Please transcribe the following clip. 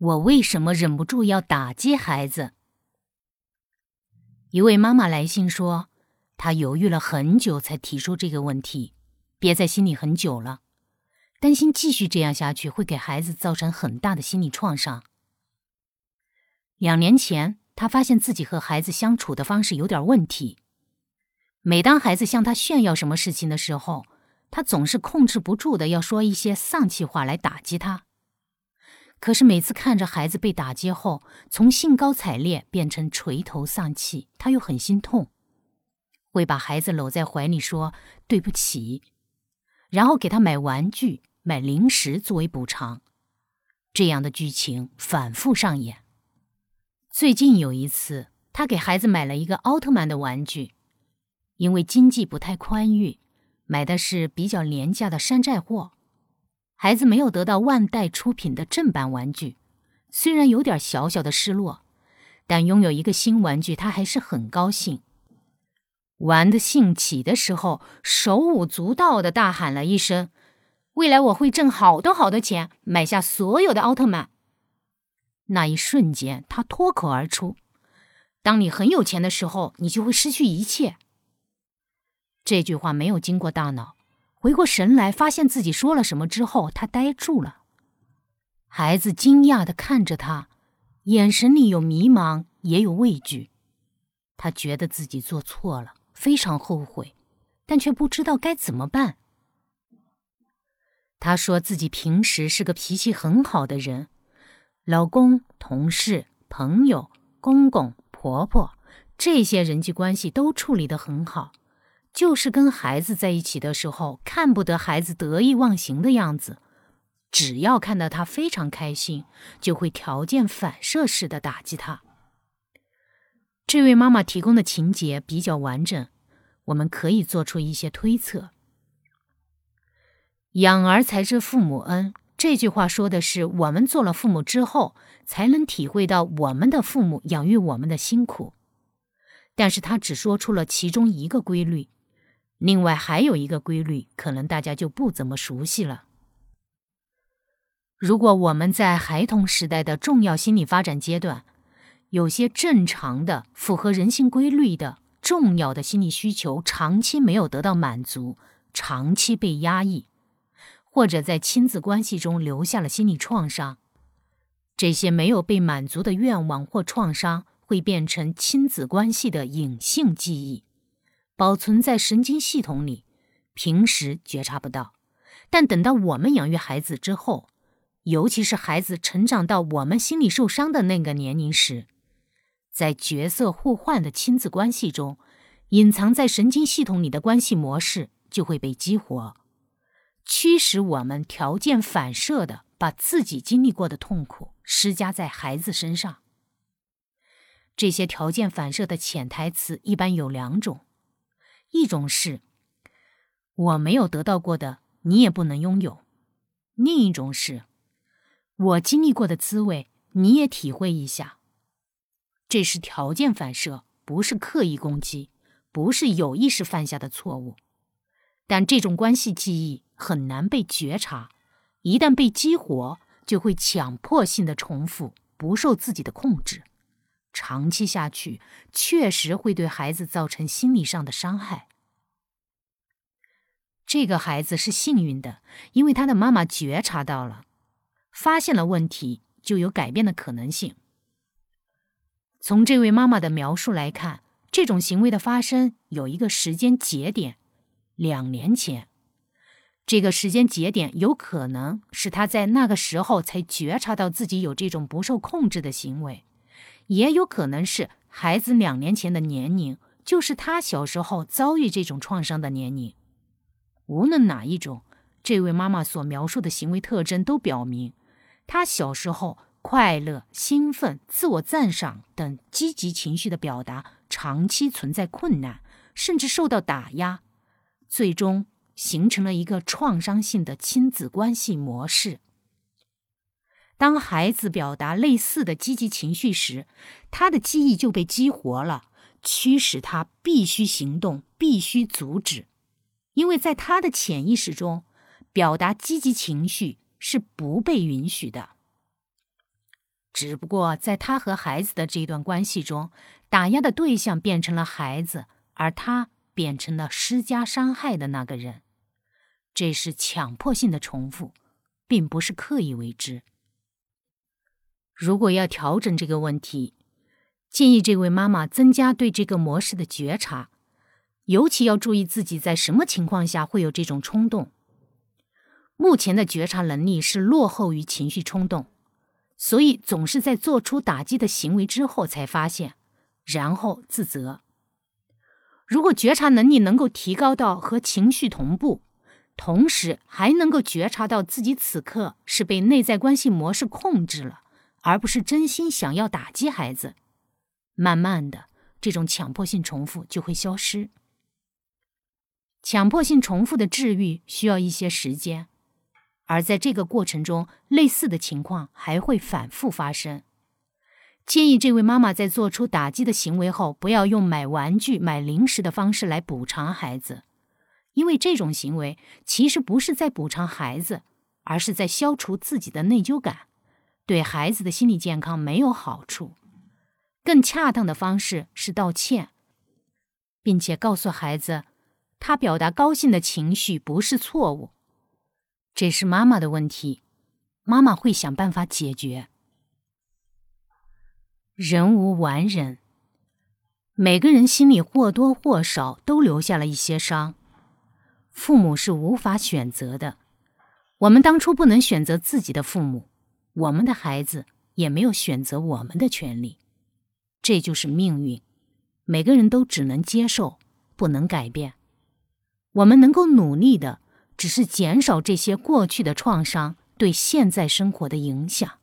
我为什么忍不住要打击孩子？一位妈妈来信说，她犹豫了很久才提出这个问题，憋在心里很久了，担心继续这样下去会给孩子造成很大的心理创伤。两年前，她发现自己和孩子相处的方式有点问题。每当孩子向她炫耀什么事情的时候，她总是控制不住的要说一些丧气话来打击他。可是每次看着孩子被打击后，从兴高采烈变成垂头丧气，他又很心痛，会把孩子搂在怀里说对不起，然后给他买玩具、买零食作为补偿。这样的剧情反复上演。最近有一次，他给孩子买了一个奥特曼的玩具，因为经济不太宽裕，买的是比较廉价的山寨货。孩子没有得到万代出品的正版玩具，虽然有点小小的失落，但拥有一个新玩具，他还是很高兴。玩的兴起的时候，手舞足蹈的大喊了一声：“未来我会挣好多好多钱，买下所有的奥特曼。”那一瞬间，他脱口而出：“当你很有钱的时候，你就会失去一切。”这句话没有经过大脑。回过神来，发现自己说了什么之后，他呆住了。孩子惊讶的看着他，眼神里有迷茫，也有畏惧。他觉得自己做错了，非常后悔，但却不知道该怎么办。他说自己平时是个脾气很好的人，老公、同事、朋友、公公、婆婆这些人际关系都处理得很好。就是跟孩子在一起的时候，看不得孩子得意忘形的样子，只要看到他非常开心，就会条件反射式的打击他。这位妈妈提供的情节比较完整，我们可以做出一些推测。养儿才知父母恩，这句话说的是我们做了父母之后，才能体会到我们的父母养育我们的辛苦，但是他只说出了其中一个规律。另外还有一个规律，可能大家就不怎么熟悉了。如果我们在孩童时代的重要心理发展阶段，有些正常的、符合人性规律的重要的心理需求长期没有得到满足，长期被压抑，或者在亲子关系中留下了心理创伤，这些没有被满足的愿望或创伤会变成亲子关系的隐性记忆。保存在神经系统里，平时觉察不到，但等到我们养育孩子之后，尤其是孩子成长到我们心理受伤的那个年龄时，在角色互换的亲子关系中，隐藏在神经系统里的关系模式就会被激活，驱使我们条件反射的把自己经历过的痛苦施加在孩子身上。这些条件反射的潜台词一般有两种。一种是，我没有得到过的，你也不能拥有；另一种是，我经历过的滋味，你也体会一下。这是条件反射，不是刻意攻击，不是有意识犯下的错误。但这种关系记忆很难被觉察，一旦被激活，就会强迫性的重复，不受自己的控制。长期下去，确实会对孩子造成心理上的伤害。这个孩子是幸运的，因为他的妈妈觉察到了，发现了问题，就有改变的可能性。从这位妈妈的描述来看，这种行为的发生有一个时间节点，两年前。这个时间节点有可能是他在那个时候才觉察到自己有这种不受控制的行为。也有可能是孩子两年前的年龄，就是他小时候遭遇这种创伤的年龄。无论哪一种，这位妈妈所描述的行为特征都表明，他小时候快乐、兴奋、自我赞赏等积极情绪的表达长期存在困难，甚至受到打压，最终形成了一个创伤性的亲子关系模式。当孩子表达类似的积极情绪时，他的记忆就被激活了，驱使他必须行动，必须阻止，因为在他的潜意识中，表达积极情绪是不被允许的。只不过在他和孩子的这段关系中，打压的对象变成了孩子，而他变成了施加伤害的那个人。这是强迫性的重复，并不是刻意为之。如果要调整这个问题，建议这位妈妈增加对这个模式的觉察，尤其要注意自己在什么情况下会有这种冲动。目前的觉察能力是落后于情绪冲动。所以总是在做出打击的行为之后才发现，然后自责。如果觉察能力能够提高到和情绪同步，同时还能够觉察到自己此刻是被内在关系模式控制了，而不是真心想要打击孩子，慢慢的这种强迫性重复就会消失。强迫性重复的治愈需要一些时间。而在这个过程中，类似的情况还会反复发生。建议这位妈妈在做出打击的行为后，不要用买玩具、买零食的方式来补偿孩子，因为这种行为其实不是在补偿孩子，而是在消除自己的内疚感，对孩子的心理健康没有好处。更恰当的方式是道歉，并且告诉孩子，他表达高兴的情绪不是错误。这是妈妈的问题，妈妈会想办法解决。人无完人，每个人心里或多或少都留下了一些伤。父母是无法选择的，我们当初不能选择自己的父母，我们的孩子也没有选择我们的权利。这就是命运，每个人都只能接受，不能改变。我们能够努力的。只是减少这些过去的创伤对现在生活的影响。